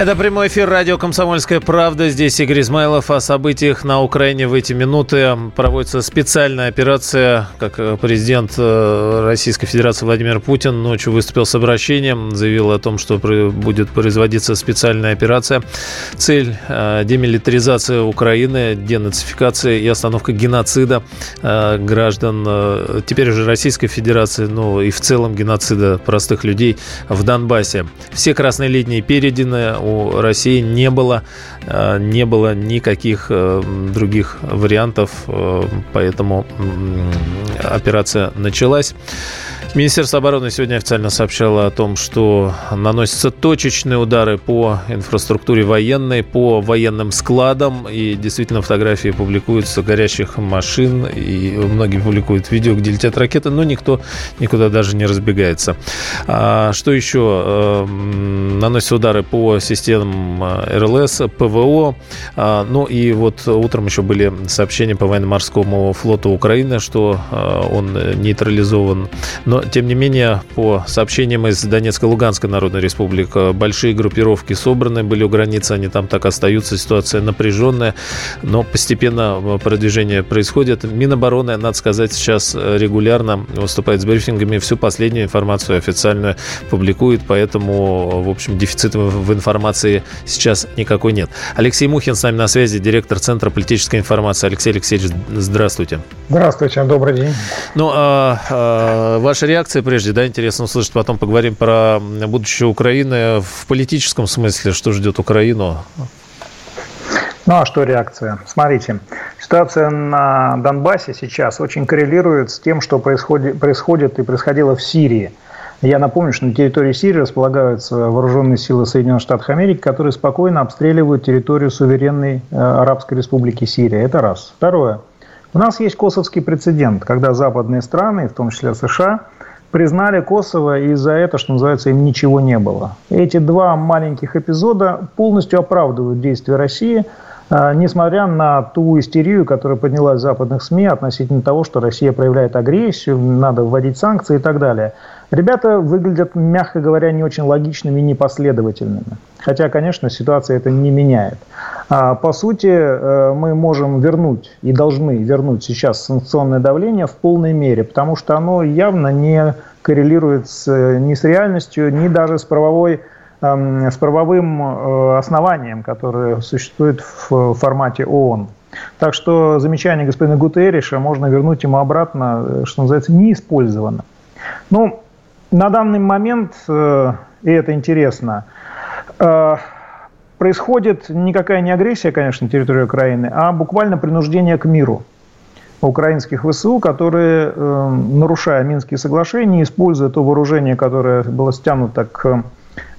Это прямой эфир радио «Комсомольская правда». Здесь Игорь Измайлов. О событиях на Украине в эти минуты проводится специальная операция. Как э, президент э, Российской Федерации Владимир Путин ночью выступил с обращением, заявил о том, что будет производиться специальная операция. Цель э, – демилитаризация Украины, денацификация и остановка геноцида граждан, теперь уже Российской Федерации, ну и в целом геноцида простых людей в Донбассе. Все красные линии переданы, у России не было, э, не было никаких э, других вариантов, э, поэтому операция началась. Министерство обороны сегодня официально сообщало о том, что наносятся точечные удары по инфраструктуре военной, по военным складам. И действительно фотографии публикуются горящих машин. И многие публикуют видео, где летят ракеты, но никто никуда даже не разбегается. А что еще? Наносятся удары по системам РЛС, ПВО. А, ну и вот утром еще были сообщения по военно-морскому флоту Украины, что а, он нейтрализован. Но тем не менее, по сообщениям из Донецкой и Луганской Народной Республики, большие группировки собраны были у границы, они там так остаются, ситуация напряженная, но постепенно продвижение происходит. Минобороны, надо сказать, сейчас регулярно выступает с брифингами, всю последнюю информацию официальную публикует, поэтому, в общем, дефицита в информации сейчас никакой нет. Алексей Мухин с нами на связи, директор Центра политической информации. Алексей Алексеевич, здравствуйте. Здравствуйте, добрый день. Ну, а, а, ваша реакция прежде, да, интересно услышать. Потом поговорим про будущее Украины в политическом смысле, что ждет Украину. Ну а что реакция? Смотрите, ситуация на Донбассе сейчас очень коррелирует с тем, что происходит, происходит и происходило в Сирии. Я напомню, что на территории Сирии располагаются вооруженные силы Соединенных Штатов Америки, которые спокойно обстреливают территорию суверенной э, Арабской Республики Сирия. Это раз. Второе. У нас есть косовский прецедент, когда западные страны, в том числе США, признали Косово, и за это, что называется, им ничего не было. Эти два маленьких эпизода полностью оправдывают действия России, несмотря на ту истерию, которая поднялась в западных СМИ относительно того, что Россия проявляет агрессию, надо вводить санкции и так далее. Ребята выглядят, мягко говоря, не очень логичными и непоследовательными. Хотя, конечно, ситуация это не меняет. А, по сути, э, мы можем вернуть и должны вернуть сейчас санкционное давление в полной мере, потому что оно явно не коррелирует с, ни с реальностью, ни даже с правовой с правовым э, основанием, которое существует в формате ООН. Так что замечание господина Гутерриша можно вернуть ему обратно, э, что называется, неиспользовано. Ну, на данный момент, э, и это интересно, происходит никакая не агрессия, конечно, на территории Украины, а буквально принуждение к миру украинских ВСУ, которые, нарушая Минские соглашения, используя то вооружение, которое было стянуто к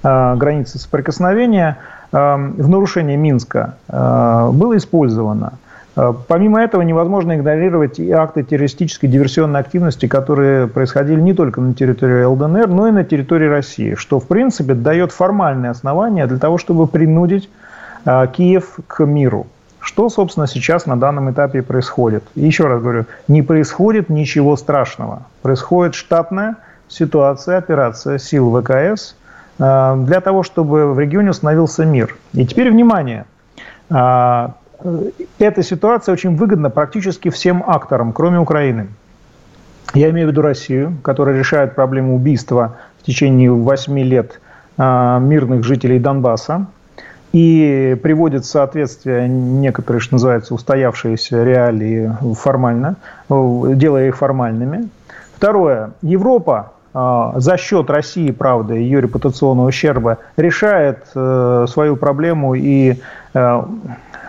границе соприкосновения, в нарушение Минска было использовано. Э, помимо этого невозможно игнорировать и акты террористической диверсионной активности, которые происходили не только на территории ЛДНР, но и на территории России, что в принципе дает формальные основания для того, чтобы принудить э, Киев к миру. Что, собственно, сейчас на данном этапе происходит? Еще раз говорю, не происходит ничего страшного. Происходит штатная ситуация, операция сил ВКС э, для того, чтобы в регионе установился мир. И теперь внимание Э, эта ситуация очень выгодна практически всем акторам, кроме Украины. Я имею в виду Россию, которая решает проблему убийства в течение 8 лет э, мирных жителей Донбасса и приводит в соответствие некоторые, что называется, устоявшиеся реалии формально, э, делая их формальными. Второе. Европа за счет России, правда, ее репутационного ущерба решает свою проблему и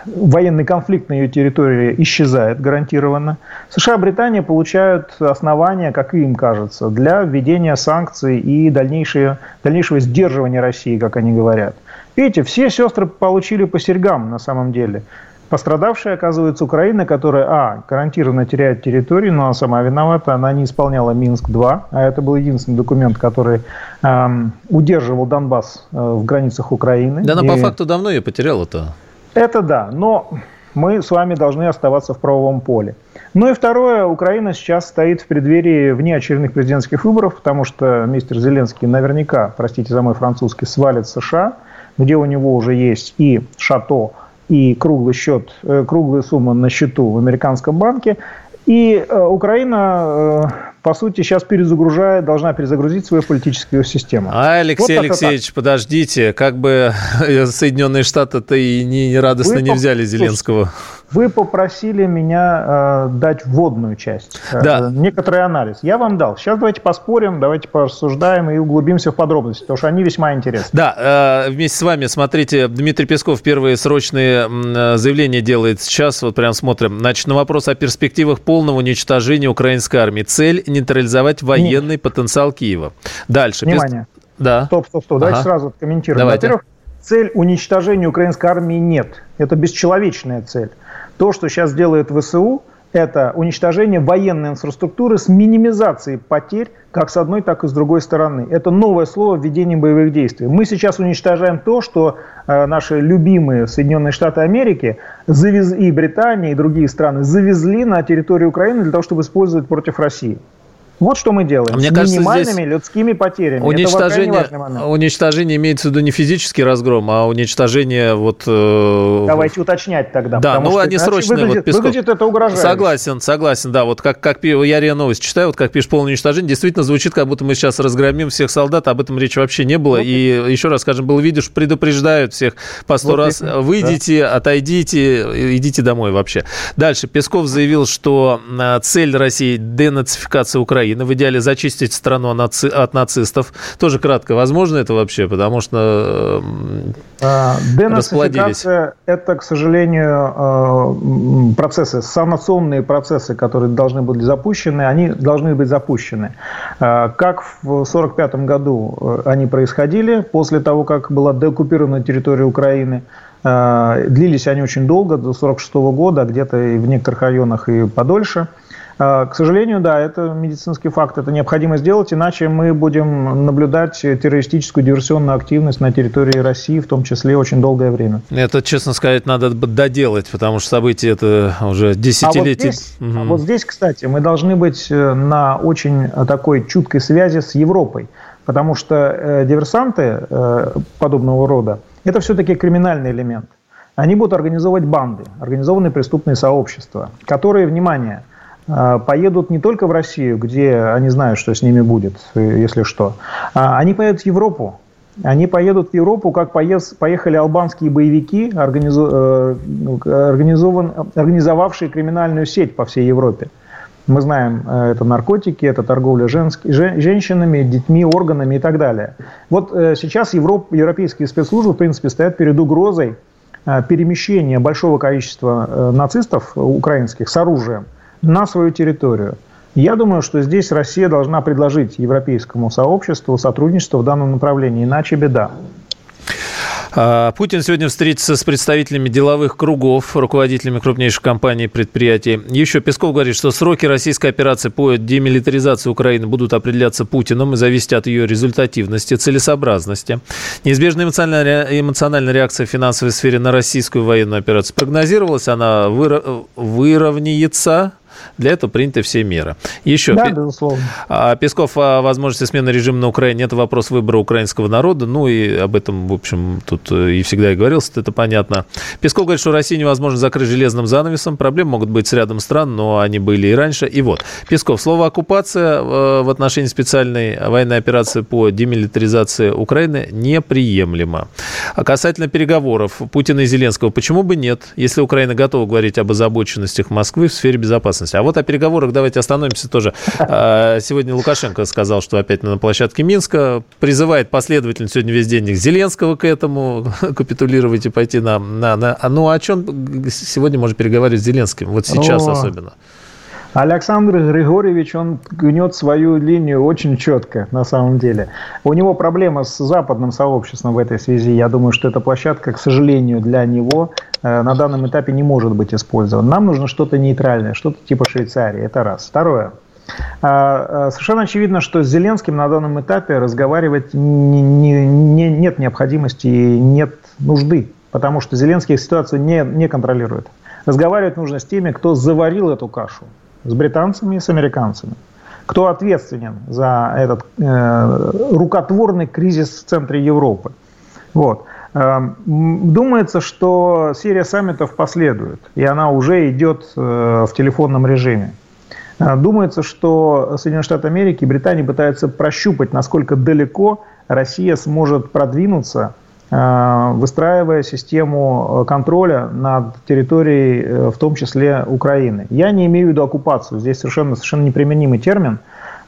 военный конфликт на ее территории исчезает гарантированно. США и Британия получают основания, как им кажется, для введения санкций и дальнейшего, дальнейшего сдерживания России, как они говорят. Видите, все сестры получили по серьгам на самом деле. Пострадавшая оказывается Украина, которая, а, гарантированно теряет территорию, но она сама виновата, она не исполняла Минск-2, а это был единственный документ, который эм, удерживал Донбасс э, в границах Украины. Да она и... по факту давно ее потеряла-то. Это да, но мы с вами должны оставаться в правовом поле. Ну и второе, Украина сейчас стоит в преддверии внеочередных президентских выборов, потому что мистер Зеленский наверняка, простите за мой французский, свалит США, где у него уже есть и шато, и круглый счет, э, круглая сумма на счету в американском банке. И э, Украина э, по сути, сейчас перезагружает, должна перезагрузить свою политическую систему. А, Алексей вот Алексеевич, так. подождите, как бы Соединенные Штаты-то и не, радостно Вы не взяли Зеленского. Вы попросили меня э, дать вводную часть, э, да. некоторый анализ. Я вам дал. Сейчас давайте поспорим, давайте порассуждаем и углубимся в подробности, потому что они весьма интересны. Да, э, вместе с вами, смотрите, Дмитрий Песков первые срочные э, заявления делает сейчас, вот прям смотрим. Значит, на вопрос о перспективах полного уничтожения украинской армии. Цель нейтрализовать военный Нет. потенциал Киева. Дальше. Внимание. Да. Стоп, стоп, стоп. Давайте ага. сразу откомментируем. Во-первых, цель уничтожения украинской армии нет. Это бесчеловечная цель. То, что сейчас делает ВСУ, это уничтожение военной инфраструктуры с минимизацией потерь как с одной, так и с другой стороны. Это новое слово введение боевых действий. Мы сейчас уничтожаем то, что э, наши любимые Соединенные Штаты Америки завез... и Британия, и другие страны завезли на территорию Украины для того, чтобы использовать против России. Вот что мы делаем. Мне с кажется, минимальными людскими потерями. Уничтожение, уничтожение имеется в виду не физический разгром, а уничтожение вот... Э... Давайте уточнять тогда. Да, ну они срочные. Выглядит, вот, Песков. выглядит это угрожающе. Согласен, согласен, да. Вот как, как я РИА Новость читаю, вот как пишет полное уничтожение, действительно звучит, как будто мы сейчас разгромим всех солдат, об этом речи вообще не было. Вот. И еще раз скажем, было видишь, предупреждают всех по сто вот раз, это, выйдите, да. отойдите, идите домой вообще. Дальше. Песков заявил, что э, цель России – денацификация Украины Украины, в идеале зачистить страну от нацистов. Тоже кратко, возможно это вообще, потому что а, Денацификация – это, к сожалению, э, процессы, санационные процессы, которые должны быть запущены, они должны быть запущены. Э, как в 1945 году э, они происходили, после того, как была деоккупирована территория Украины, Длились они очень долго, до 1946 года, а где-то и в некоторых районах и подольше – а, к сожалению, да, это медицинский факт, это необходимо сделать, иначе мы будем наблюдать террористическую диверсионную активность на территории России, в том числе очень долгое время. Это, честно сказать, надо доделать, потому что события это уже десятилетия. А вот здесь, угу. вот здесь, кстати, мы должны быть э, на очень такой чуткой связи с Европой, потому что э, диверсанты э, подобного рода – это все-таки криминальный элемент. Они будут организовывать банды, организованные преступные сообщества, которые, внимание – а, поедут не только в Россию, где они знают, что с ними будет, если что, а они поедут в Европу. Они поедут в Европу, как поехали албанские боевики, э, организован, организовавшие криминальную сеть по всей Европе. Мы знаем, э, это наркотики, это торговля женск... женщинами, детьми, органами и так далее. Вот э, сейчас Европ... европейские спецслужбы, в принципе, стоят перед угрозой перемещения большого количества нацистов украинских с оружием на свою территорию. Я думаю, что здесь Россия должна предложить европейскому сообществу сотрудничество в данном направлении, иначе беда. А, Путин сегодня встретится с представителями деловых кругов, руководителями крупнейших компаний и предприятий. Еще Песков говорит, что сроки российской операции по демилитаризации Украины будут определяться Путиным и зависеть от ее результативности, целесообразности. Неизбежная эмоциональная, эмоциональная реакция в финансовой сфере на российскую военную операцию прогнозировалась, она выровняется для этого приняты все меры. Еще. Да, безусловно. А, Песков о возможности смены режима на Украине – это вопрос выбора украинского народа. Ну и об этом, в общем, тут э, и всегда и говорилось, это понятно. Песков говорит, что Россию невозможно закрыть железным занавесом. Проблемы могут быть с рядом стран, но они были и раньше. И вот, Песков, слово «оккупация» э, в отношении специальной военной операции по демилитаризации Украины неприемлемо. А касательно переговоров Путина и Зеленского, почему бы нет, если Украина готова говорить об озабоченностях Москвы в сфере безопасности? Безопасности. А вот о переговорах давайте остановимся тоже. А, сегодня Лукашенко сказал, что опять на площадке Минска призывает последовательно сегодня весь день Зеленского к этому капитулировать и пойти на... на, на ну, о чем сегодня можно переговорить с Зеленским? Вот сейчас ну, особенно. Александр Григорьевич, он гнет свою линию очень четко, на самом деле. У него проблема с западным сообществом в этой связи. Я думаю, что эта площадка, к сожалению, для него э, на данном этапе не может быть использована. Нам нужно что-то нейтральное, что-то типа Швейцарии. Это раз. Второе. А, а, совершенно очевидно, что с Зеленским на данном этапе разговаривать не, не, не, нет необходимости и нет нужды, потому что Зеленский ситуацию не, не контролирует. Разговаривать нужно с теми, кто заварил эту кашу с британцами и с американцами. Кто ответственен за этот э, рукотворный кризис в центре Европы? Вот. Э, думается, что серия саммитов последует, и она уже идет э, в телефонном режиме. Э, думается, что Соединенные Штаты Америки и Британия пытаются прощупать, насколько далеко Россия сможет продвинуться выстраивая систему э, контроля над территорией, э, в том числе Украины. Я не имею в виду оккупацию, здесь совершенно, совершенно неприменимый термин,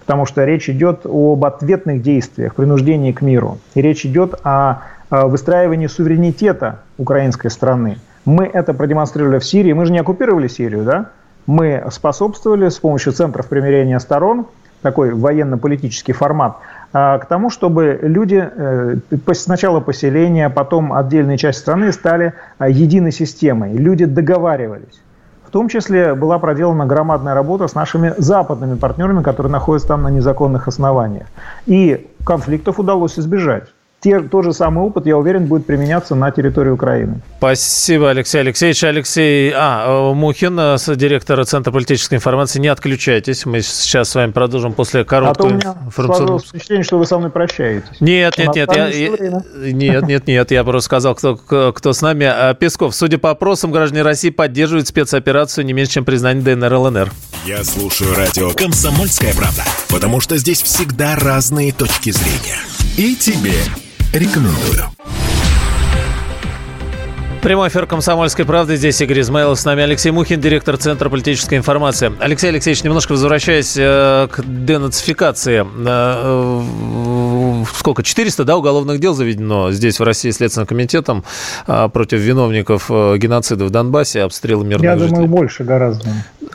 потому что речь идет об ответных действиях, принуждении к миру. И речь идет о выстраивании суверенитета украинской страны. Мы это продемонстрировали в Сирии. Мы же не оккупировали Сирию, да? Мы способствовали с помощью центров примирения сторон, такой военно-политический формат – к тому, чтобы люди э, сначала поселения, потом отдельные части страны стали а, единой системой. Люди договаривались. В том числе была проделана громадная работа с нашими западными партнерами, которые находятся там на незаконных основаниях. И конфликтов удалось избежать те, тот же самый опыт, я уверен, будет применяться на территории Украины. Спасибо, Алексей Алексеевич. Алексей а, э, Мухин, э, директор Центра политической информации. Не отключайтесь. Мы сейчас с вами продолжим после короткого а то у меня информационного... впечатление, что вы со мной прощаетесь. Нет, нет, нет. Я, я, нет, нет, нет. Я просто сказал, кто, кто с нами. А, Песков, судя по опросам, граждане России поддерживают спецоперацию не меньше, чем признание ДНР ЛНР. Я слушаю радио «Комсомольская правда», потому что здесь всегда разные точки зрения. И тебе Рекомендую. Прямой эфир «Комсомольской правды». Здесь Игорь Измайлов. С нами Алексей Мухин, директор Центра политической информации. Алексей Алексеевич, немножко возвращаясь э, к денацификации. Э, э, сколько? 400 да, уголовных дел заведено здесь, в России, Следственным комитетом э, против виновников э, геноцида в Донбассе, обстрела мирных Я жителей. думаю, больше гораздо.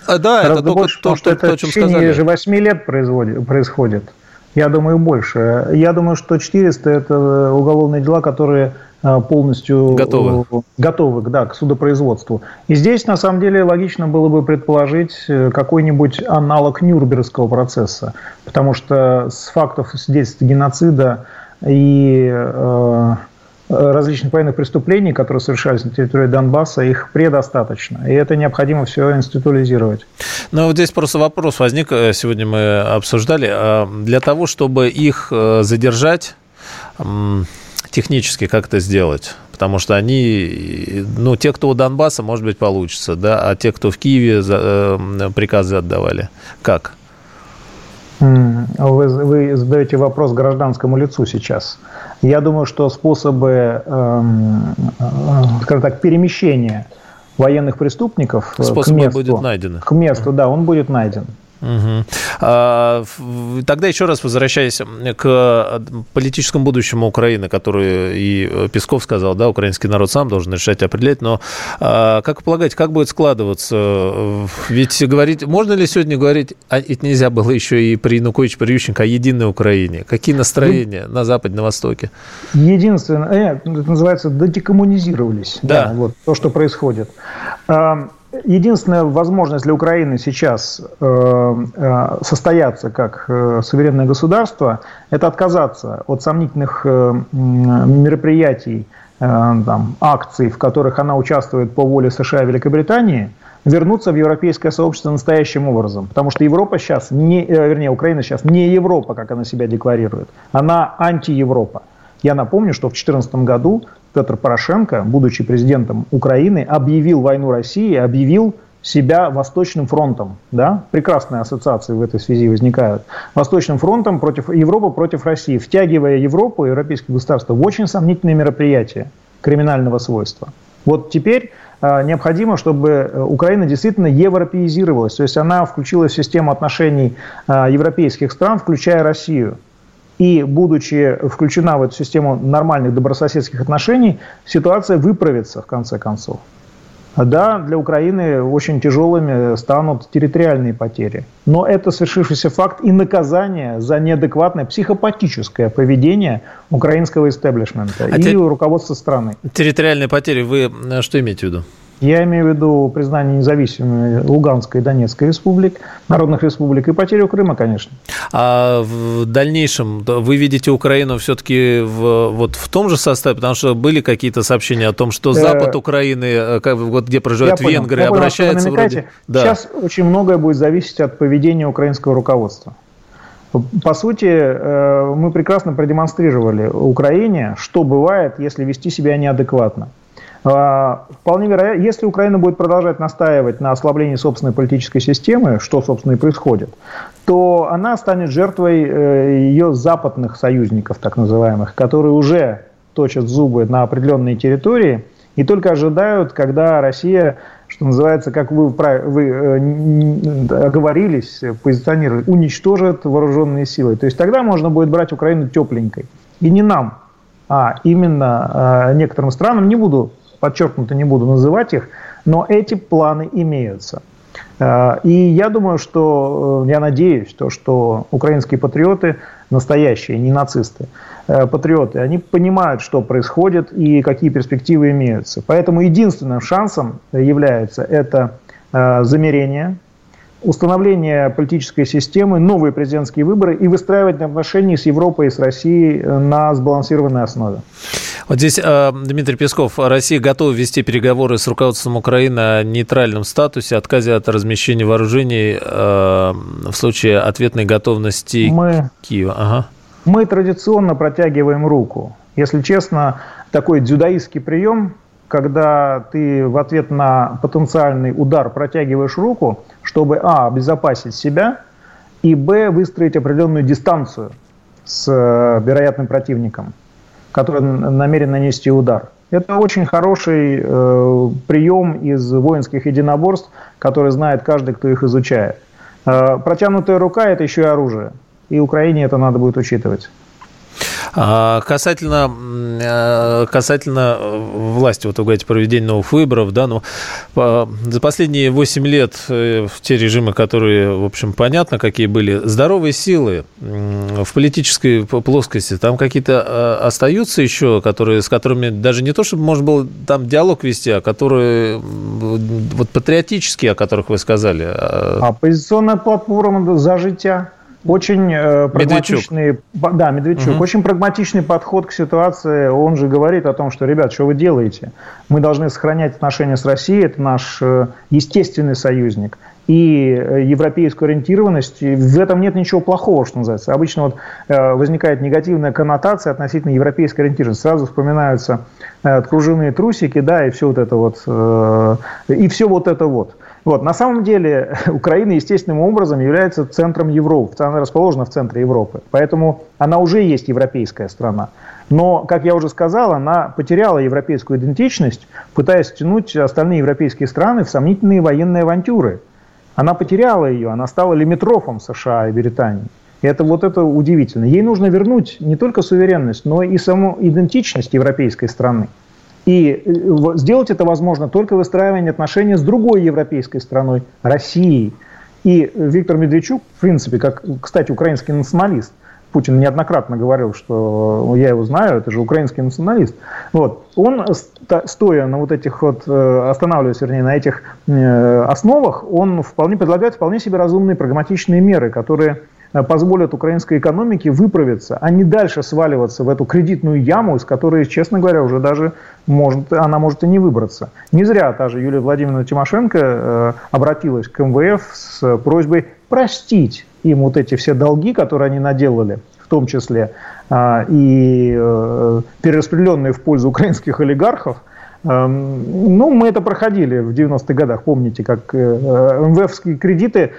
А, да, гораздо это только больше, то, что это то, о чем в течение сказали. же 8 лет происходит. Я думаю, больше. Я думаю, что 400 – это уголовные дела, которые э, полностью готовы, готовы да, к судопроизводству. И здесь, на самом деле, логично было бы предположить э, какой-нибудь аналог Нюрнбергского процесса, потому что с фактов свидетельств геноцида и э, различных военных преступлений, которые совершались на территории Донбасса, их предостаточно. И это необходимо все институализировать. Ну, вот здесь просто вопрос возник, э, сегодня мы обсуждали. А для того, чтобы их э, задержать, технически как это сделать? Потому что они, ну, те, кто у Донбасса, может быть, получится, да, а те, кто в Киеве э, приказы отдавали, как? Вы, вы задаете вопрос гражданскому лицу сейчас. Я думаю, что способы, эм, э, скажем так, перемещения военных преступников Способы к месту, будет найдены. к месту, да, он будет найден. Угу. А, тогда еще раз возвращаясь к политическому будущему Украины, который и Песков сказал, да, украинский народ сам должен решать, определять, но а, как вы полагаете, как будет складываться? Ведь говорить, можно ли сегодня говорить, а ведь нельзя было еще и при Януковиче, при Ющенко о единой Украине. Какие настроения ну, на Западе, на Востоке? Единственное, э, это называется, додекоммунизировались. Да. да вот то, что происходит. Единственная возможность для Украины сейчас э, э, состояться как э, суверенное государство – это отказаться от сомнительных мероприятий, там, акций, в которых она участвует по воле США и Великобритании, вернуться в европейское сообщество настоящим образом. Потому что Европа сейчас, не, вернее, Украина сейчас не Европа, как она себя декларирует, она антиевропа. Я напомню, что в 2014 году Петр Порошенко, будучи президентом Украины, объявил войну России, объявил себя Восточным фронтом. Да? Прекрасные ассоциации в этой связи возникают. Восточным фронтом против Европы против России, втягивая Европу и европейские государства в очень сомнительные мероприятия криминального свойства. Вот теперь э, необходимо, чтобы э, Украина действительно европеизировалась, то есть она включилась в систему отношений э, европейских стран, включая Россию. И, будучи включена в эту систему нормальных добрососедских отношений, ситуация выправится в конце концов. Да, для Украины очень тяжелыми станут территориальные потери. Но это свершившийся факт и наказание за неадекватное психопатическое поведение украинского истеблишмента а и те... руководства страны. Территориальные потери, вы э, что имеете в виду? Я имею в виду признание независимой Луганской и Донецкой республик, народных республик и потерю Крыма, конечно. А в дальнейшем вы видите Украину все-таки в, вот в том же составе, потому что были какие-то сообщения о том, что э, запад Украины, э, вот где проживают я венгры, понял, обращается вроде... Да. Сейчас очень многое будет зависеть от поведения украинского руководства. По сути, э, мы прекрасно продемонстрировали Украине, что бывает, если вести себя неадекватно. А, вполне вероятно, если Украина будет продолжать настаивать на ослаблении собственной политической системы, что, собственно, и происходит, то она станет жертвой э, ее западных союзников, так называемых, которые уже точат зубы на определенные территории и только ожидают, когда Россия, что называется, как вы, вы э, оговорились, позиционировали, уничтожит вооруженные силы. То есть тогда можно будет брать Украину тепленькой. И не нам, а именно э, некоторым странам, не буду подчеркнуто не буду называть их, но эти планы имеются. Э, и я думаю, что, э, я надеюсь, то, что украинские патриоты, настоящие, не нацисты, э, патриоты, они понимают, что происходит и какие перспективы имеются. Поэтому единственным шансом является это замерение, установление политической системы, новые президентские выборы и выстраивать отношения с Европой и с Россией на сбалансированной основе. Вот здесь э, Дмитрий Песков. Россия готова вести переговоры с руководством Украины о нейтральном статусе, отказе от размещения вооружений э, в случае ответной готовности мы, Киева. Ага. Мы традиционно протягиваем руку. Если честно, такой дзюдоистский прием, когда ты в ответ на потенциальный удар протягиваешь руку, чтобы а. обезопасить себя, и б. выстроить определенную дистанцию с э, вероятным противником который намерен нанести удар. Это очень хороший э, прием из воинских единоборств, который знает каждый, кто их изучает. Э, протянутая рука – это еще и оружие. И Украине это надо будет учитывать. А касательно, э, касательно э, власти, вот вы говорите, проведения новых выборов, да, ну, за последние 8 лет э, в те режимы, которые, в общем, понятно, какие были, здоровые силы в политической плоскости, там какие-то остаются еще, которые, с которыми даже не то, чтобы можно было там диалог вести, а которые вот патриотические, о которых вы сказали. А Оппозиционная платформа за життя. Очень э, прагматичный, Медведчук. да, Медведчук, угу. очень прагматичный подход к ситуации. Он же говорит о том, что, ребят, что вы делаете? Мы должны сохранять отношения с Россией, это наш э, естественный союзник. И э, европейскую ориентированность, в этом нет ничего плохого, что называется. Обычно вот э, возникает негативная коннотация относительно европейской ориентированности. Сразу вспоминаются э, кружевные трусики, да, и все вот это вот, э, и все вот это вот. Вот. На самом деле Украина естественным образом является центром Европы. Она расположена в центре Европы. Поэтому она уже есть европейская страна. Но, как я уже сказал, она потеряла европейскую идентичность, пытаясь втянуть остальные европейские страны в сомнительные военные авантюры. Она потеряла ее, она стала лимитрофом США и Британии. И это вот это удивительно. Ей нужно вернуть не только суверенность, но и саму идентичность европейской страны. И э, сделать это возможно только выстраивание отношений с другой европейской страной, Россией. И Виктор Медведчук, в принципе, как, кстати, украинский националист, Путин неоднократно говорил, что я его знаю, это же украинский националист. Вот. Он, стоя на вот этих вот, э, останавливаясь, вернее, на этих э, основах, он вполне предлагает вполне себе разумные прагматичные меры, которые позволят украинской экономике выправиться, а не дальше сваливаться в эту кредитную яму, из которой, честно говоря, уже даже может, она может и не выбраться. Не зря та же Юлия Владимировна Тимошенко э, обратилась к МВФ с просьбой простить им вот эти все долги, которые они наделали, в том числе э, и э, перераспределенные в пользу украинских олигархов, эм, ну, мы это проходили в 90-х годах, помните, как э, МВФские кредиты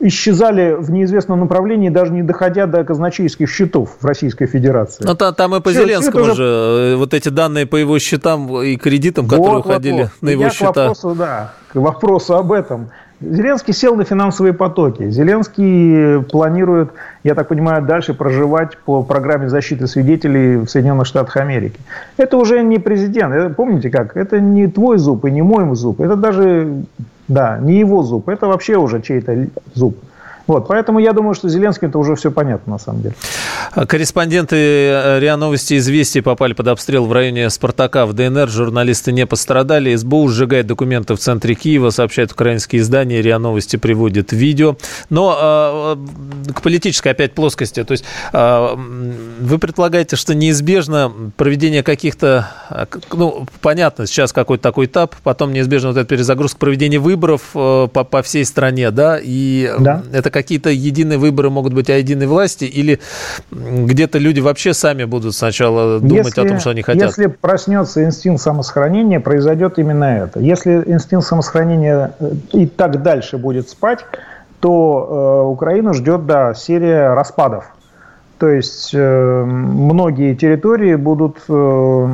исчезали в неизвестном направлении, даже не доходя до казначейских счетов в Российской Федерации. Ну, та, там и по все, Зеленскому все же, уже, вот эти данные по его счетам и кредитам, которые вот, уходили вот, на его Я счета. К вопросу, да, к вопросу об этом. Зеленский сел на финансовые потоки. Зеленский планирует, я так понимаю, дальше проживать по программе защиты свидетелей в Соединенных Штатах Америки. Это уже не президент. Это, помните как? Это не твой зуб и не мой зуб. Это даже, да, не его зуб. Это вообще уже чей-то зуб. Вот, поэтому я думаю, что Зеленским это уже все понятно на самом деле. Корреспонденты э, РИА Новости «Известия» попали под обстрел в районе «Спартака» в ДНР. Журналисты не пострадали. СБУ сжигает документы в центре Киева, сообщают украинские издания. РИА Новости приводит видео. Но э, к политической опять плоскости. То есть э, вы предполагаете, что неизбежно проведение каких-то... Э, ну, понятно, сейчас какой-то такой этап, потом неизбежно вот эта перезагрузка проведения выборов э, по, по всей стране, да? И да. это какие-то единые выборы могут быть о единой власти или где-то люди вообще сами будут сначала думать если, о том, что они хотят? Если проснется инстинкт самосохранения, произойдет именно это. Если инстинкт самосохранения э, и так дальше будет спать, то э, Украину ждет, да, серия распадов. То есть э, многие территории будут э,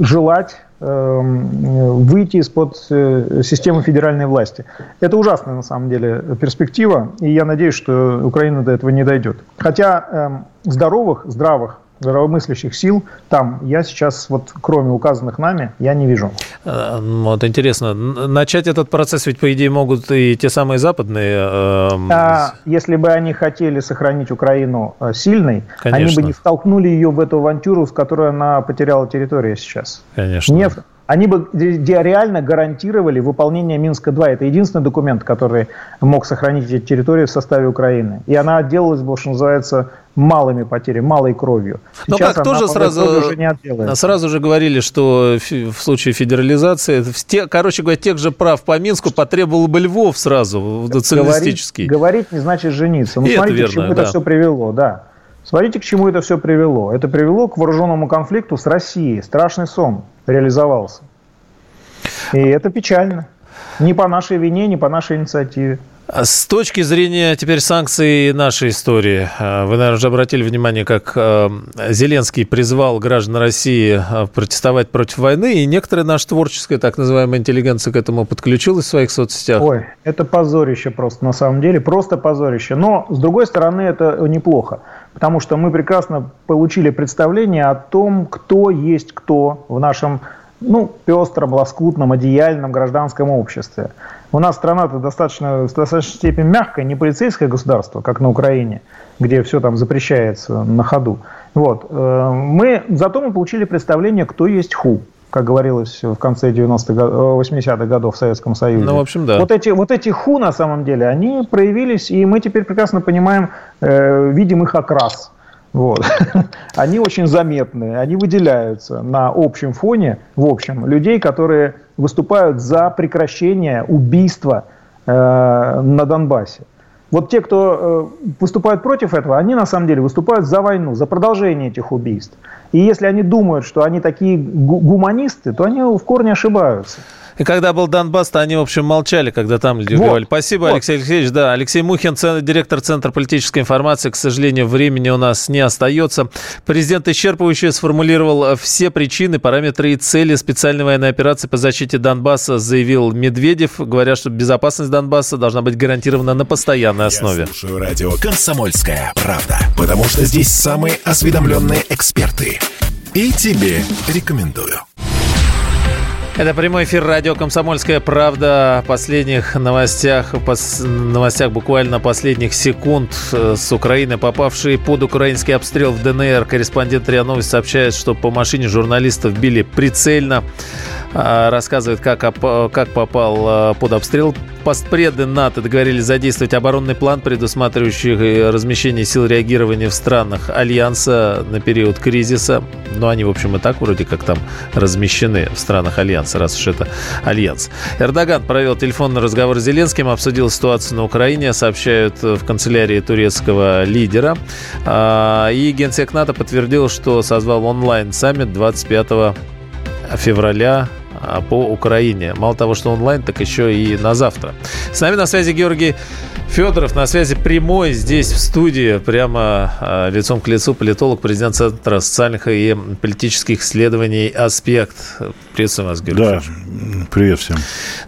желать выйти из-под э, системы федеральной власти. Это ужасная, на самом деле, перспектива, и я надеюсь, что Украина до этого не дойдет. Хотя эм, здоровых, здравых здравомыслящих сил там я сейчас, вот кроме указанных нами, я не вижу. Э, вот интересно, начать этот процесс ведь, по идее, могут и те самые западные... Э... А, если бы они хотели сохранить Украину э, сильной, Конечно. они бы не втолкнули ее в эту авантюру, с которой она потеряла территорию сейчас. Конечно. Не, они бы реально гарантировали выполнение Минска-2. Это единственный документ, который мог сохранить эти территории в составе Украины. И она отделалась бы, что называется, малыми потерями, малой кровью. Сейчас Но как тоже сразу, уже не сразу же говорили, что в случае федерализации, те, короче говоря, тех же прав по Минску потребовал бы Львов сразу, социалистический. Говорить, говорить не значит жениться. Ну, И смотрите, верно, к чему да. это все привело, да. Смотрите, к чему это все привело. Это привело к вооруженному конфликту с Россией. Страшный сон реализовался. И это печально. Не по нашей вине, не по нашей инициативе. С точки зрения теперь санкций нашей истории, э, вы, наверное, уже обратили внимание, как э, Зеленский призвал граждан России э, протестовать против войны, и некоторая наша творческая, так называемая интеллигенция к этому подключилась в своих соцсетях. Ой, это позорище просто, на самом деле, просто позорище. Но, с другой стороны, это неплохо, потому что мы прекрасно получили представление о том, кто есть кто в нашем ну, пестром, лоскутном, одеяльном гражданском обществе. У нас страна-то достаточно, в достаточной степени мягкая, не полицейское государство, как на Украине, где все там запрещается на ходу. Вот. Э, мы, зато мы получили представление, кто есть ху как говорилось в конце 90-х, 80-х годов в Советском Союзе. Ну, в общем, да. Вот эти, вот эти ху, на самом деле, они проявились, и мы теперь прекрасно понимаем, э, видим их окрас. Вот. Они очень заметные, они выделяются на общем фоне, в общем, людей, которые выступают за прекращение убийства э, на Донбассе. Вот те, кто э, выступают против этого, они на самом деле выступают за войну, за продолжение этих убийств. И если они думают, что они такие гуманисты, то они в корне ошибаются. И когда был Донбасс, то они, в общем, молчали, когда там люди вот, говорили. Спасибо, вот. Алексей Алексеевич. Да, Алексей Мухин, директор Центра политической информации. К сожалению, времени у нас не остается. Президент исчерпывающе сформулировал все причины, параметры и цели специальной военной операции по защите Донбасса, заявил Медведев, говоря, что безопасность Донбасса должна быть гарантирована на постоянной основе. Я слушаю радио «Комсомольская правда», потому что здесь самые осведомленные эксперты. И тебе рекомендую. Это прямой эфир радио «Комсомольская правда». О последних новостях, пос, новостях буквально последних секунд э, с Украины, попавшие под украинский обстрел в ДНР. Корреспондент РИА Новости сообщает, что по машине журналистов били прицельно. А, рассказывает, как, как попал а, под обстрел. Постпреды НАТО договорились задействовать оборонный план, предусматривающий э, размещение сил реагирования в странах Альянса на период кризиса. Но они, в общем, и так вроде как там размещены в странах Альянса, раз уж это Альянс. Эрдоган провел телефонный разговор с Зеленским, обсудил ситуацию на Украине, сообщают в канцелярии турецкого лидера. А, и генсек НАТО подтвердил, что созвал онлайн-саммит 25 февраля по Украине. Мало того, что онлайн, так еще и на завтра. С нами на связи Георгий Федоров, на связи прямой здесь в студии, прямо а, лицом к лицу политолог, президент Центра социальных и политических исследований «Аспект». Приветствую вас, Георгий Да, привет всем.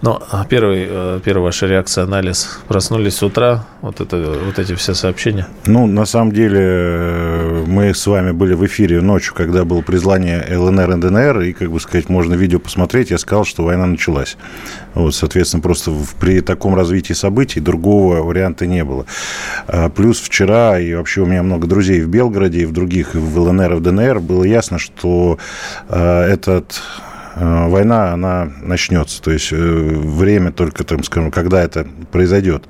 Ну, первый, э, первая ваша реакция, анализ. Проснулись с утра, вот, это, вот эти все сообщения? Ну, на самом деле, э, мы с вами были в эфире ночью, когда было признание ЛНР и ДНР, и, как бы сказать, можно видео посмотреть, я сказал, что война началась. Вот, соответственно, просто при таком развитии событий другого варианта не было. А плюс вчера, и вообще у меня много друзей в Белгороде и в других, в ЛНР и в ДНР, было ясно, что э, этот война, она начнется. То есть э, время только, там, скажем, когда это произойдет.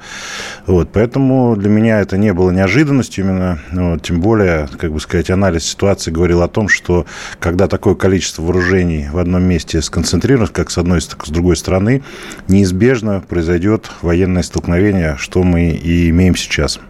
Вот, поэтому для меня это не было неожиданностью именно. Вот, тем более, как бы сказать, анализ ситуации говорил о том, что когда такое количество вооружений в одном месте сконцентрировано, как с одной, так и с другой стороны, неизбежно произойдет военное столкновение, что мы и имеем сейчас.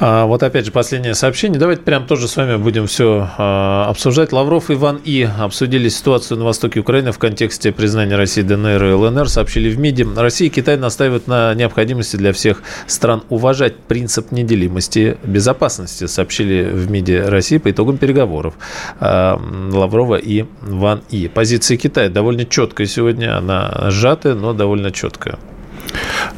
А, вот опять же последнее сообщение. Давайте прям тоже с вами будем все а, обсуждать. Лавров и Иван И обсудили ситуацию на востоке Украины в контексте признания России ДНР и ЛНР. Сообщили в МИДе. Россия и Китай настаивают на необходимости для всех стран уважать принцип неделимости безопасности. Сообщили в МИДе России по итогам переговоров а, Лаврова и Ван И. Позиция Китая довольно четкая сегодня. Она сжатая, но довольно четкая.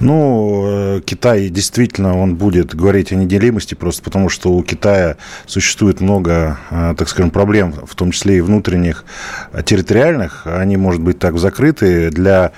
Ну, э, Китай действительно, он будет говорить о неделимости, просто потому что у Китая существует много, э, так скажем, проблем, в том числе и внутренних, э, территориальных. Они, может быть, так закрыты для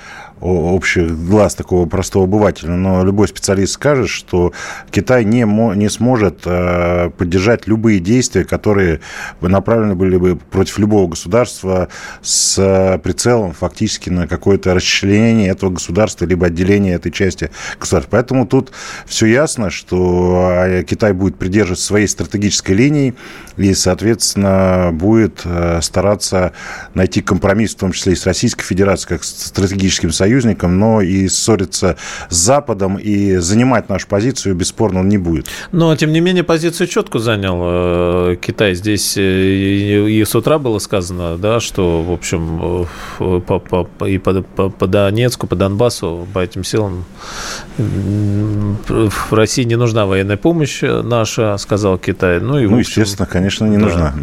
общих глаз такого простого обывателя, но любой специалист скажет, что Китай не, не сможет э, поддержать любые действия, которые направлены были бы против любого государства с э, прицелом фактически на какое-то расчленение этого государства, либо отделение этой части государства. Поэтому тут все ясно, что э, Китай будет придерживаться своей стратегической линии и, соответственно, будет стараться найти компромисс, в том числе и с Российской Федерацией, как стратегическим союзом, союзником, но и ссориться с Западом и занимать нашу позицию бесспорно он не будет. Но, тем не менее, позицию четко занял э, Китай. Здесь э, и с утра было сказано, да, что, в общем, э, по, по, и по, по, по Донецку, по Донбассу, по этим силам в России не нужна военная помощь наша, сказал Китай. Ну, и, ну общем, естественно, конечно, не да. нужна.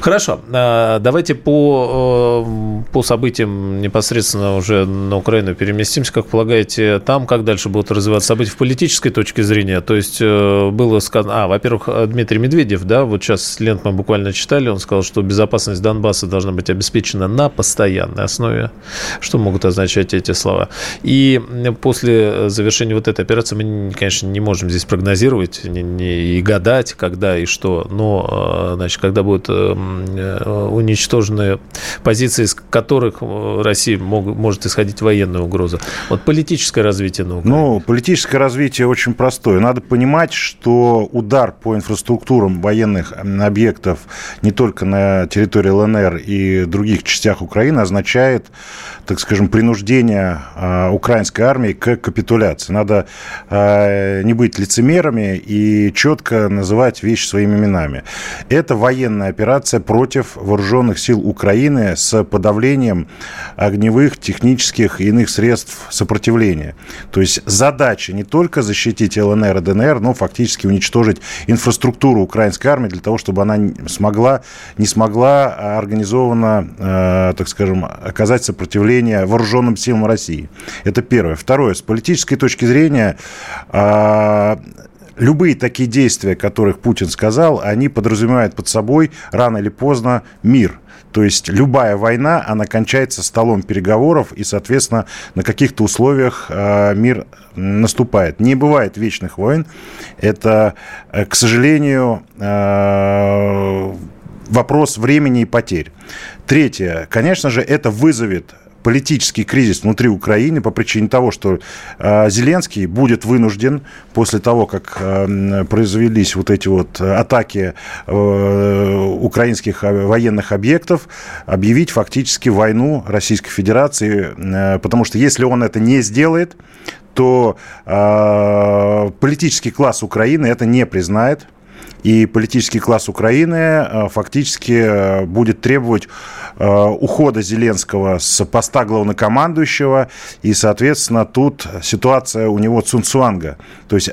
Хорошо. Давайте по, по событиям непосредственно уже на Украину переместимся. Как полагаете, там как дальше будут развиваться события в политической точке зрения? То есть э, было сказано... А, во-первых, Дмитрий Медведев, да, вот сейчас лент мы буквально читали, он сказал, что безопасность Донбасса должна быть обеспечена на постоянной основе. Что могут означать эти слова? И после завершения вот этой операции мы, конечно, не можем здесь прогнозировать не, не, и гадать, когда и что, но, э, значит, когда будут э, уничтожены позиции, из которых Россия мог, может исходить видеть военную угрозу. Вот политическое развитие на Украине. Ну, политическое развитие очень простое. Надо понимать, что удар по инфраструктурам военных объектов не только на территории ЛНР и других частях Украины означает, так скажем, принуждение э, украинской армии к капитуляции. Надо э, не быть лицемерами и четко называть вещи своими именами. Это военная операция против вооруженных сил Украины с подавлением огневых, технических и иных средств сопротивления. То есть задача не только защитить ЛНР и ДНР, но фактически уничтожить инфраструктуру украинской армии для того, чтобы она смогла, не смогла а организованно, э, так скажем, оказать сопротивление вооруженным силам России. Это первое. Второе. С политической точки зрения э, любые такие действия, которых Путин сказал, они подразумевают под собой рано или поздно мир. То есть любая война, она кончается столом переговоров, и, соответственно, на каких-то условиях э, мир наступает. Не бывает вечных войн. Это, э, к сожалению, э, вопрос времени и потерь. Третье. Конечно же, это вызовет политический кризис внутри Украины по причине того, что э, Зеленский будет вынужден после того, как э, произвелись вот эти вот атаки э, украинских военных объектов, объявить фактически войну Российской Федерации, потому что если он это не сделает, то э, политический класс Украины это не признает, и политический класс Украины фактически будет требовать ухода Зеленского с поста главнокомандующего, и, соответственно, тут ситуация у него цунцуанга. То есть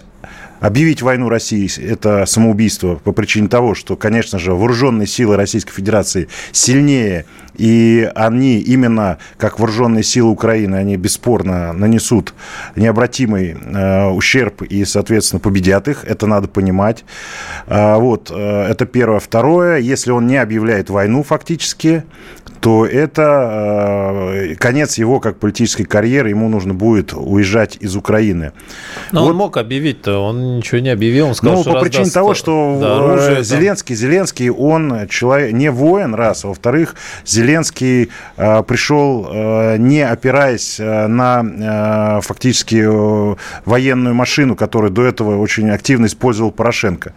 Объявить войну России – это самоубийство по причине того, что, конечно же, вооруженные силы Российской Федерации сильнее, и они именно, как вооруженные силы Украины, они бесспорно нанесут необратимый э, ущерб и, соответственно, победят их. Это надо понимать. Э, вот, э, это первое. Второе, если он не объявляет войну фактически, то это э, конец его как политической карьеры. Ему нужно будет уезжать из Украины. Но вот. он мог объявить-то, он ничего не объявил. Он сказал, ну, что по причине того, что да, оружие, Зеленский, там... Зеленский, он человек, не воин, раз. А во-вторых, Зеленский э, пришел, э, не опираясь э, на фактически военную машину, которую до этого очень активно использовал Порошенко.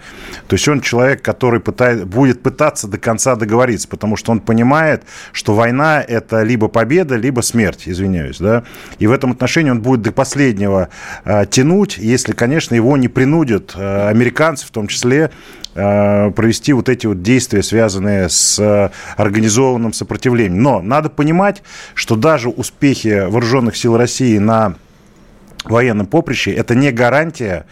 То есть он человек, который пытает, будет пытаться до конца договориться, потому что он понимает, что война – это либо победа, либо смерть, извиняюсь. Да? И в этом отношении он будет до последнего тянуть, если, конечно, его не принудят американцы, в том числе, провести вот эти вот действия, связанные с э, организованным сопротивлением. Но надо понимать, что даже успехи вооруженных сил России на военном поприще, это не гарантия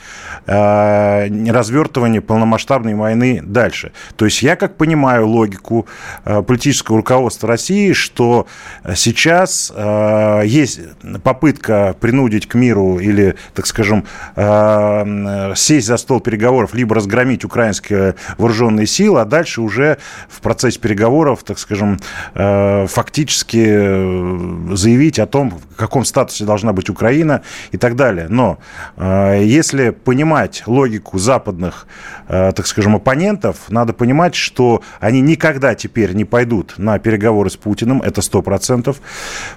э, развертывания полномасштабной войны дальше. То есть я как понимаю логику э, политического руководства России, что сейчас э, есть попытка принудить к миру или, так скажем, э, сесть за стол переговоров, либо разгромить украинские вооруженные силы, а дальше уже в процессе переговоров, так скажем, э, фактически э, заявить о том, в каком статусе должна быть Украина и так далее. Но э, если понимать логику западных, э, так скажем, оппонентов, надо понимать, что они никогда теперь не пойдут на переговоры с Путиным, это 100%.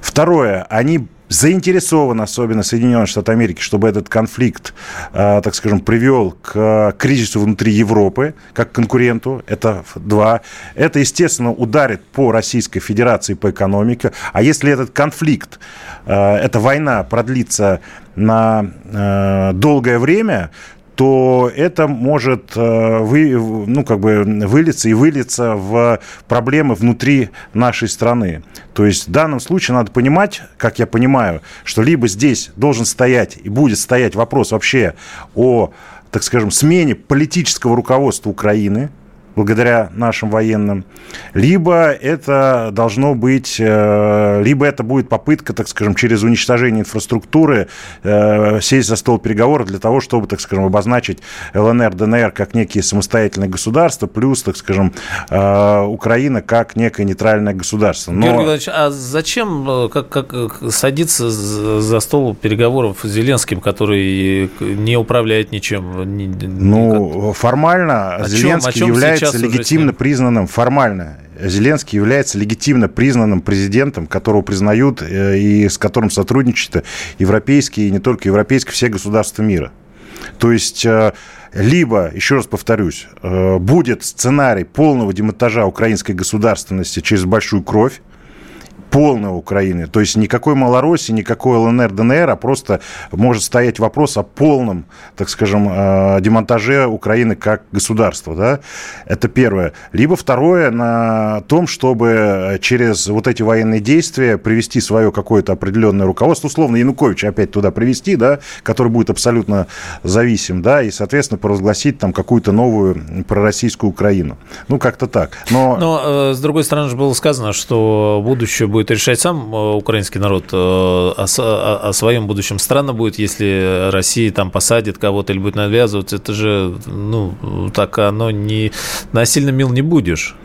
Второе, они заинтересован, особенно Соединенные Штаты Америки, чтобы этот конфликт, э, так скажем, привел к кризису внутри Европы, как конкуренту. Это два. Это, естественно, ударит по Российской Федерации, по экономике. А если этот конфликт, э, эта война продлится на э, долгое время, то это может э, вы, ну, как бы вылиться и вылиться в проблемы внутри нашей страны. То есть в данном случае надо понимать, как я понимаю, что либо здесь должен стоять и будет стоять вопрос вообще о, так скажем, смене политического руководства Украины – благодаря нашим военным, либо это должно быть, э, либо это будет попытка, так скажем, через уничтожение инфраструктуры э, сесть за стол переговоров для того, чтобы, так скажем, обозначить ЛНР, ДНР как некие самостоятельные государства, плюс, так скажем, э, Украина как некое нейтральное государство. Но... Георгий Владимирович, а зачем как, как садиться за стол переговоров с Зеленским, который не управляет ничем? Ну, формально о Зеленский чем, о чем является является легитимно признанным формально. Зеленский является легитимно признанным президентом, которого признают э, и с которым сотрудничают европейские, и не только европейские, все государства мира. То есть э, либо, еще раз повторюсь, э, будет сценарий полного демонтажа украинской государственности через большую кровь, полной Украины. То есть никакой Малороссии, никакой ЛНР, ДНР, а просто может стоять вопрос о полном, так скажем, э, демонтаже Украины как государства. Да? Это первое. Либо второе на том, чтобы через вот эти военные действия привести свое какое-то определенное руководство, условно Януковича опять туда привести, да, который будет абсолютно зависим, да, и, соответственно, провозгласить там какую-то новую пророссийскую Украину. Ну, как-то так. Но, Но э, с другой стороны же было сказано, что будущее будет будет решать сам э, украинский народ э, о, о, о своем будущем. Странно будет, если Россия там посадит кого-то или будет навязывать. Это же, ну, так оно не насильно мил не будешь.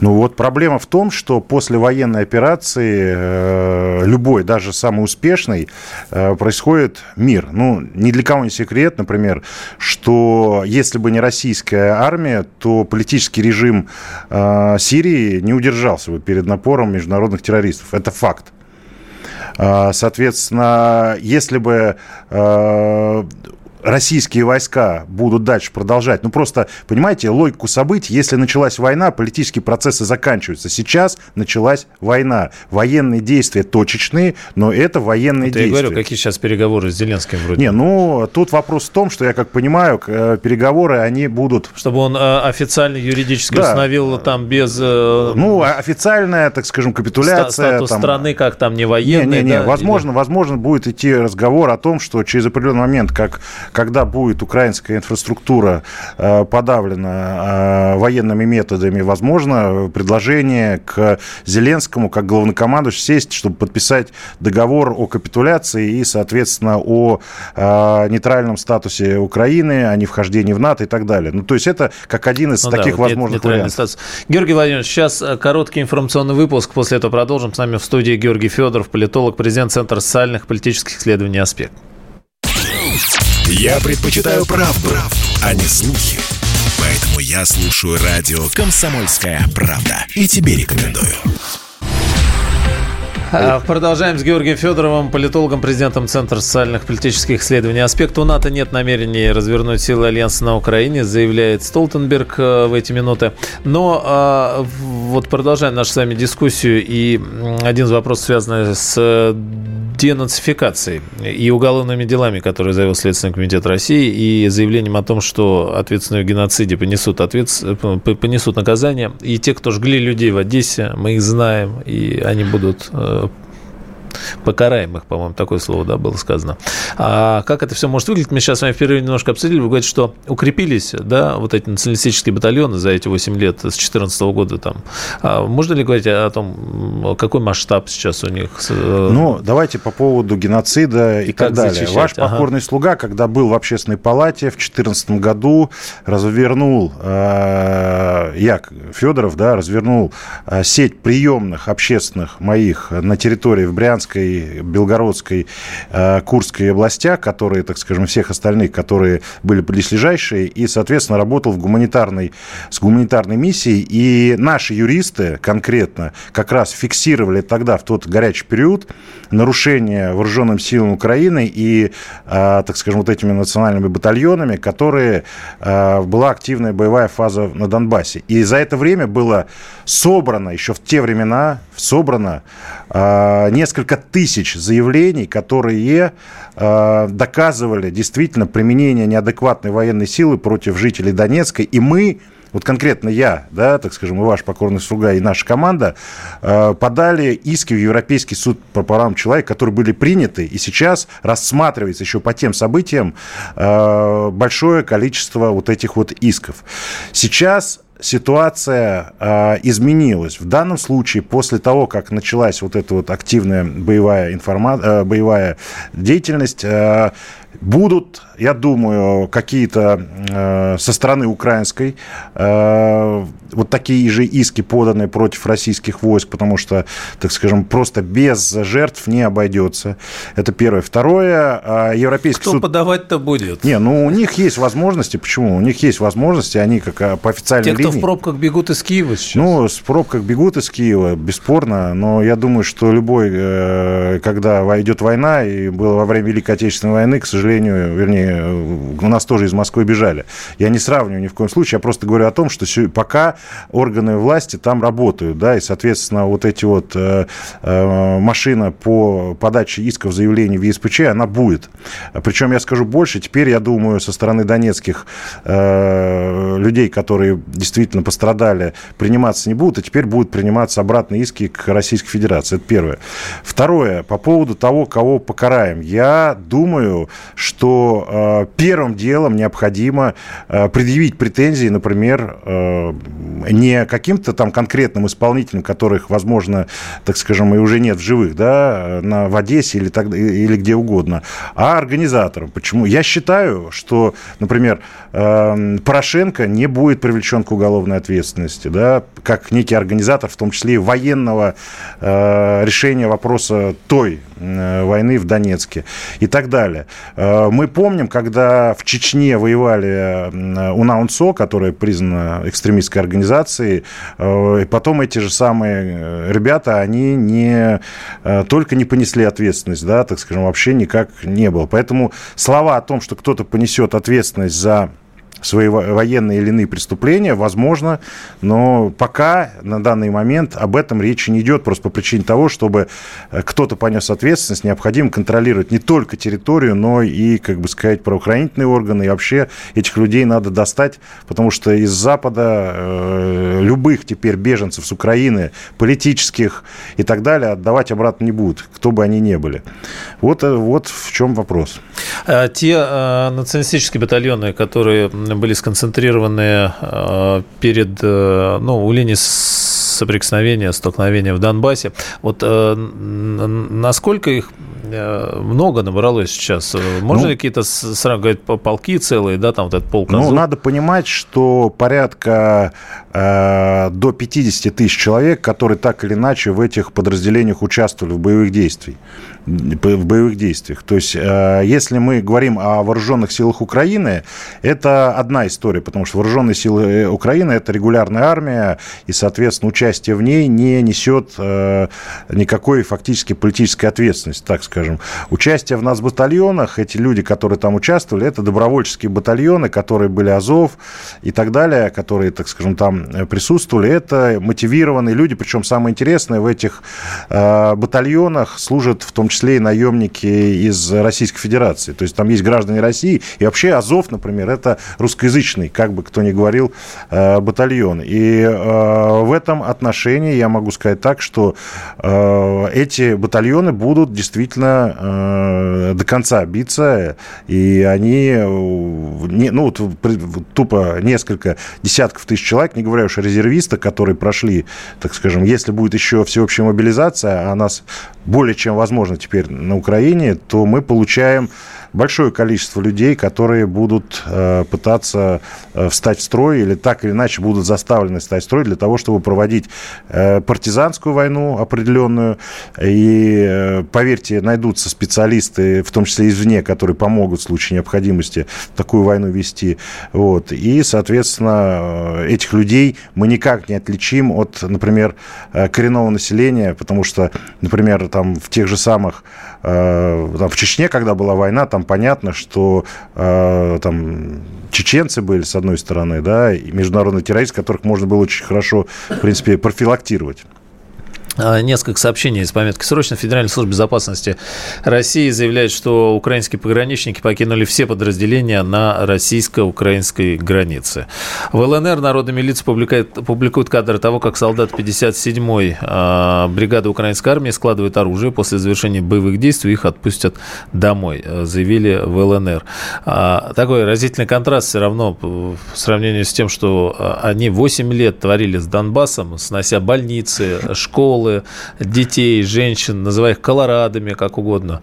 Ну вот проблема в том, что после военной операции э, любой, даже самый успешный, происходит мир. Ну, ни для кого не секрет, например, что если бы не российская армия, то политический режим Сирии не удержался бы перед напором международных террористов. Это факт. А, соответственно, если бы а, российские войска будут дальше продолжать. Ну, просто, понимаете, логику событий, если началась война, политические процессы заканчиваются. Сейчас началась война. Военные действия точечные, но это военные это действия. Я говорю, какие сейчас переговоры с Зеленским вроде? Не, ну, тут вопрос в том, что, я как понимаю, э, переговоры, они будут... Чтобы он э, официально юридически да. установил там без... Э, ну, официальная, так скажем, капитуляция. Статус там... страны, как там, не военный, Не, не, не, да? возможно, Или... возможно, будет идти разговор о том, что через определенный момент, как когда будет украинская инфраструктура э, подавлена э, военными методами, возможно, предложение к Зеленскому, как главнокомандующему, сесть, чтобы подписать договор о капитуляции и, соответственно, о э, нейтральном статусе Украины, о невхождении в НАТО и так далее. Ну, то есть это как один из ну, таких да, вот возможных вариантов. Статус. Георгий Владимирович, сейчас короткий информационный выпуск, после этого продолжим. С нами в студии Георгий Федоров, политолог, президент Центра социальных и политических исследований «Аспект». Я предпочитаю правду, правду, а не слухи. Поэтому я слушаю радио «Комсомольская правда». И тебе рекомендую. А, продолжаем с Георгием Федоровым, политологом, президентом Центра социальных политических исследований. Аспект у НАТО нет намерения развернуть силы Альянса на Украине, заявляет Столтенберг э, в эти минуты. Но а, вот продолжаем нашу с вами дискуссию. И один из вопросов, связанный с денацификацией и уголовными делами, которые заявил Следственный комитет России, и заявлением о том, что ответственные в геноциде понесут, ответ... понесут наказание. И те, кто жгли людей в Одессе, мы их знаем, и они будут э, покараемых, по-моему, такое слово, да, было сказано. А как это все может выглядеть, мы сейчас с вами впервые немножко обсудили. Вы говорите, что укрепились, да, вот эти националистические батальоны за эти 8 лет, с 2014 года там. А можно ли говорить о том, какой масштаб сейчас у них? Э, ну, давайте по поводу геноцида и, и так далее. Защищать? Ваш ага. покорный слуга, когда был в общественной палате в 2014 году, развернул, э, я, Федоров, да, развернул э, сеть приемных общественных моих на территории в Брянске, Брянской, Белгородской, э, Курской областях, которые, так скажем, всех остальных, которые были близлежащие, и, соответственно, работал в гуманитарной, с гуманитарной миссией. И наши юристы конкретно как раз фиксировали тогда, в тот горячий период, нарушения вооруженным силам Украины и, э, так скажем, вот этими национальными батальонами, которые э, была активная боевая фаза на Донбассе. И за это время было собрано, еще в те времена, собрано несколько несколько тысяч заявлений, которые э, доказывали действительно применение неадекватной военной силы против жителей Донецка. И мы, вот конкретно я, да, так скажем, и ваш покорный слуга, и наша команда, э, подали иски в Европейский суд по правам человека, которые были приняты, и сейчас рассматривается еще по тем событиям э, большое количество вот этих вот исков. Сейчас ситуация э, изменилась. В данном случае, после того, как началась вот эта вот активная боевая, информа... э, боевая деятельность, э, будут, я думаю, какие-то э, со стороны украинской э, вот такие же иски поданы против российских войск, потому что, так скажем, просто без жертв не обойдется. Это первое. Второе, э, Европейский Кто суд... подавать-то будет? Не, ну у них есть возможности. Почему? У них есть возможности, они как э, по официальной Те, линии... Те, кто в пробках бегут из Киева сейчас. Ну, с пробках бегут из Киева, бесспорно, но я думаю, что любой, э, когда идет война, и было во время Великой Отечественной войны, к сожалению, сожалению, вернее, у нас тоже из Москвы бежали. Я не сравниваю ни в коем случае, я просто говорю о том, что пока органы власти там работают, да, и, соответственно, вот эти вот э, э, машина по подаче исков заявлений в ЕСПЧ, она будет. Причем, я скажу больше, теперь, я думаю, со стороны донецких э, людей, которые действительно пострадали, приниматься не будут, а теперь будут приниматься обратные иски к Российской Федерации. Это первое. Второе, по поводу того, кого покараем. Я думаю, что э, первым делом необходимо э, предъявить претензии, например, э, не каким-то там конкретным исполнителям, которых, возможно, так скажем, и уже нет в живых, да, на, в Одессе или, так, или где угодно, а организаторам. Почему? Я считаю, что, например, Порошенко не будет привлечен к уголовной ответственности, да, как некий организатор, в том числе и военного решения вопроса той войны в Донецке и так далее. Э, мы помним, когда в Чечне воевали э, УНАУНСО, которая признана экстремистской организацией, организации. И потом эти же самые ребята, они не только не понесли ответственность, да, так скажем, вообще никак не было. Поэтому слова о том, что кто-то понесет ответственность за свои военные или иные преступления, возможно, но пока на данный момент об этом речи не идет, просто по причине того, чтобы э, кто-то понес ответственность, необходимо контролировать не только территорию, но и, как бы сказать, правоохранительные органы, и вообще этих людей надо достать, потому что из Запада э, любых теперь беженцев с Украины, политических и так далее, отдавать обратно не будут, кто бы они ни были. Вот, э, вот в чем вопрос. А те э, националистические батальоны, которые были сконцентрированы э, перед, э, ну, у линии соприкосновения, столкновения в Донбассе. Вот э, насколько их э, много набралось сейчас? Можно ну, ли какие-то сразу говорить полки целые, да, там вот этот полк? Ну, надо понимать, что порядка э, до 50 тысяч человек, которые так или иначе в этих подразделениях участвовали в боевых действиях в боевых действиях. То есть, э, если мы говорим о вооруженных силах Украины, это одна история, потому что вооруженные силы э, Украины – это регулярная армия, и, соответственно, участие в ней не несет э, никакой фактически политической ответственности, так скажем. Участие в нас батальонах, эти люди, которые там участвовали, это добровольческие батальоны, которые были Азов и так далее, которые, так скажем, там присутствовали. Это мотивированные люди, причем самое интересное, в этих батальонах служат в том числе и наемники из Российской Федерации. То есть там есть граждане России, и вообще Азов, например, это русскоязычный, как бы кто ни говорил, э, батальон. И э, в этом отношении я могу сказать так, что э, эти батальоны будут действительно до конца биться, и они, ну, вот, тупо несколько десятков тысяч человек, не говоря уж о резервистах, которые прошли, так скажем, если будет еще всеобщая мобилизация, а нас более чем возможно теперь на Украине, то мы получаем большое количество людей, которые будут э, пытаться э, встать в строй или так или иначе будут заставлены встать в строй для того, чтобы проводить э, партизанскую войну определенную. И, поверьте, найдутся специалисты, в том числе извне, которые помогут в случае необходимости такую войну вести. Вот. И, соответственно, этих людей мы никак не отличим от, например, коренного населения, потому что, например, там в тех же самых там, в Чечне, когда была война, там понятно, что э, там чеченцы были, с одной стороны, да, и международные террористы, которых можно было очень хорошо, в принципе, профилактировать. А, несколько сообщений из пометки. Срочно Федеральная служба безопасности России заявляет, что украинские пограничники покинули все подразделения на российско-украинской границе. В ЛНР народная милиция публикует, публикует кадры того, как солдат 57-й э, бригады украинской армии складывает оружие. После завершения боевых действий их отпустят домой, э, заявили в ЛНР. А, такой разительный контраст все равно в сравнении с тем, что а, они 8 лет творили с Донбассом, снося больницы, школы, школы, детей, женщин, называя их колорадами, как угодно.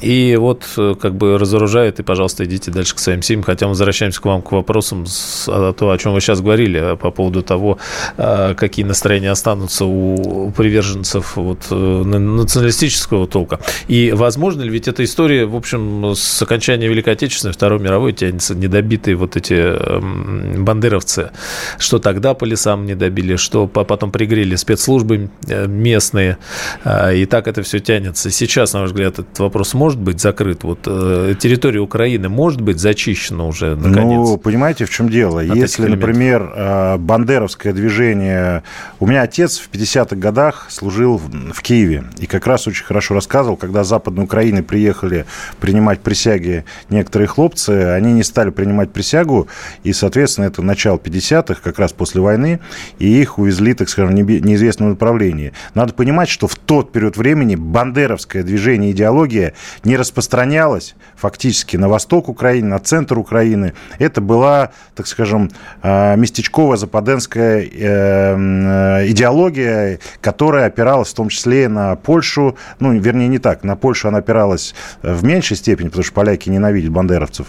И вот э, как бы разоружают, и, пожалуйста, идите дальше к своим семьям. Хотя мы возвращаемся к вам к вопросам, о том, о чем вы сейчас говорили, а по поводу того, а, какие настроения останутся у приверженцев вот, э, националистического толка. И возможно ли, ведь эта история, в общем, с окончания Великой Отечественной, Второй мировой тянется, недобитые вот эти эм, бандеровцы, что тогда по лесам не добили, что потом пригрели спецслужбы э, местные, а, и так это все тянется. Сейчас, на ваш взгляд, этот вопрос может быть закрыт? Вот э, территория Украины может быть зачищена уже наконец? Ну, понимаете, в чем дело? От Если, например, э, бандеровское движение... У меня отец в 50-х годах служил в Киеве. И как раз очень хорошо рассказывал, когда с Западной Украины приехали принимать присяги некоторые хлопцы, они не стали принимать присягу, и, соответственно, это начало 50-х, как раз после войны, и их увезли, так скажем, в неизвестном направлении. Надо понимать, что в тот период времени бандеровское движение, идеология не распространялась фактически на восток Украины, на центр Украины. Это была, так скажем, э, местечковая западенская э, э, идеология, которая опиралась в том числе на Польшу, ну, вернее, не так, на Польшу она опиралась в меньшей степени, потому что поляки ненавидят бандеровцев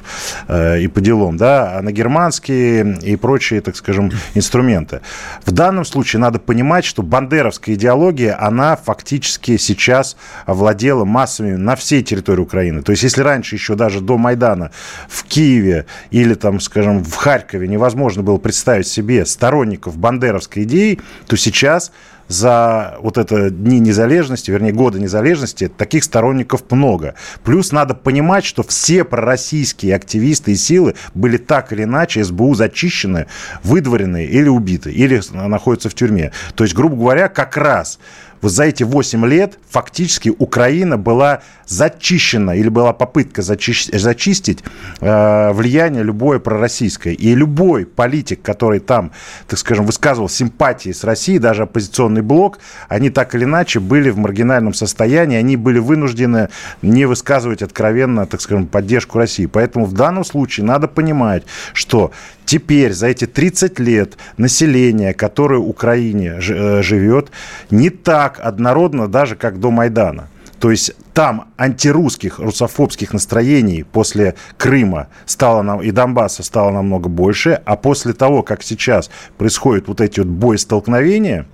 и по делам, да, а на германские и прочие, так скажем, инструменты. В данном случае надо понимать, что бандеровская идеология идеология, она фактически сейчас овладела массами на всей территории Украины. То есть, если раньше еще даже до Майдана в Киеве или, там, скажем, в Харькове невозможно было представить себе сторонников бандеровской идеи, то сейчас за вот это дни незалежности, вернее, годы незалежности, таких сторонников много. Плюс надо понимать, что все пророссийские активисты и силы были так или иначе СБУ зачищены, выдворены или убиты, или находятся в тюрьме. То есть, грубо говоря, как раз вот за эти 8 лет фактически Украина была зачищена или была попытка зачистить, зачистить э, влияние любое пророссийское. И любой политик, который там, так скажем, высказывал симпатии с Россией, даже оппозиционный блок, они так или иначе были в маргинальном состоянии, они были вынуждены не высказывать откровенно, так скажем, поддержку России. Поэтому в данном случае надо понимать, что теперь за эти 30 лет население, которое в Украине э, живет, не так однородно даже, как до Майдана. То есть там антирусских, русофобских настроений после Крыма стало нам, и Донбасса стало намного больше, а после того, как сейчас происходят вот эти вот боестолкновения,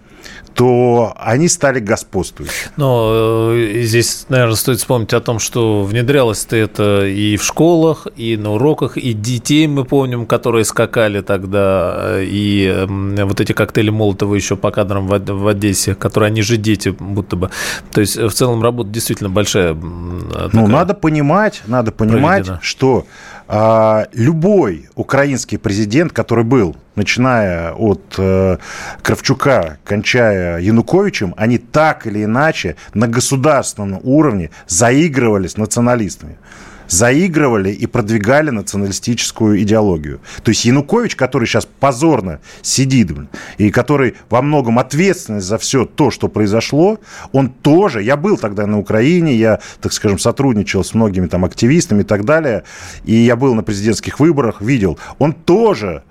то они стали господствующими. Но э, здесь, наверное, стоит вспомнить о том, что внедрялось-то это и в школах, и на уроках, и детей мы помним, которые скакали тогда, и вот эти коктейли Молотова еще по кадрам в, в Одессе, которые они же дети будто бы. То есть в целом работа действительно большая. Ну, надо понимать, надо понимать, проведена. что а, любой украинский президент, который был, начиная от э, Кравчука, кончая Януковичем, они так или иначе на государственном уровне заигрывали с националистами заигрывали и продвигали националистическую идеологию. То есть Янукович, который сейчас позорно сидит, и который во многом ответственность за все то, что произошло, он тоже, я был тогда на Украине, я, так скажем, сотрудничал с многими там активистами и так далее, и я был на президентских выборах, видел, он тоже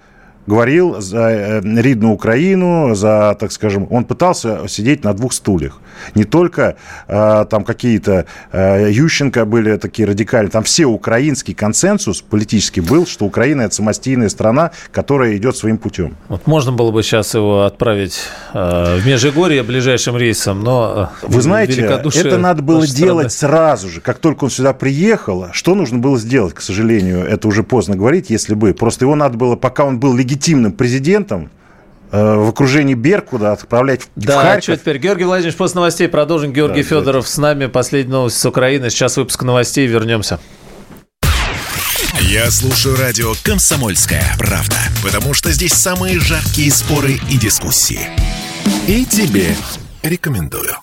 говорил за э, ридную Украину, за, так скажем, он пытался сидеть на двух стульях. Не только э, там какие-то э, Ющенко были такие радикальные, там все украинский консенсус политический был, что Украина это самостийная страна, которая идет своим путем. Вот можно было бы сейчас его отправить э, в Межигорье ближайшим рейсом, но э, вы знаете, это надо было делать страны. сразу же, как только он сюда приехал. Что нужно было сделать, к сожалению, это уже поздно говорить, если бы просто его надо было, пока он был легитимным легитимным президентом э, в окружении Беркуда отправлять да, в Харьков. что теперь? Георгий Владимирович, после новостей продолжим. Георгий да, Федоров с нами. Последняя новость с Украины. Сейчас выпуск новостей. Вернемся. Я слушаю радио «Комсомольская правда», потому что здесь самые жаркие споры и дискуссии. И тебе рекомендую.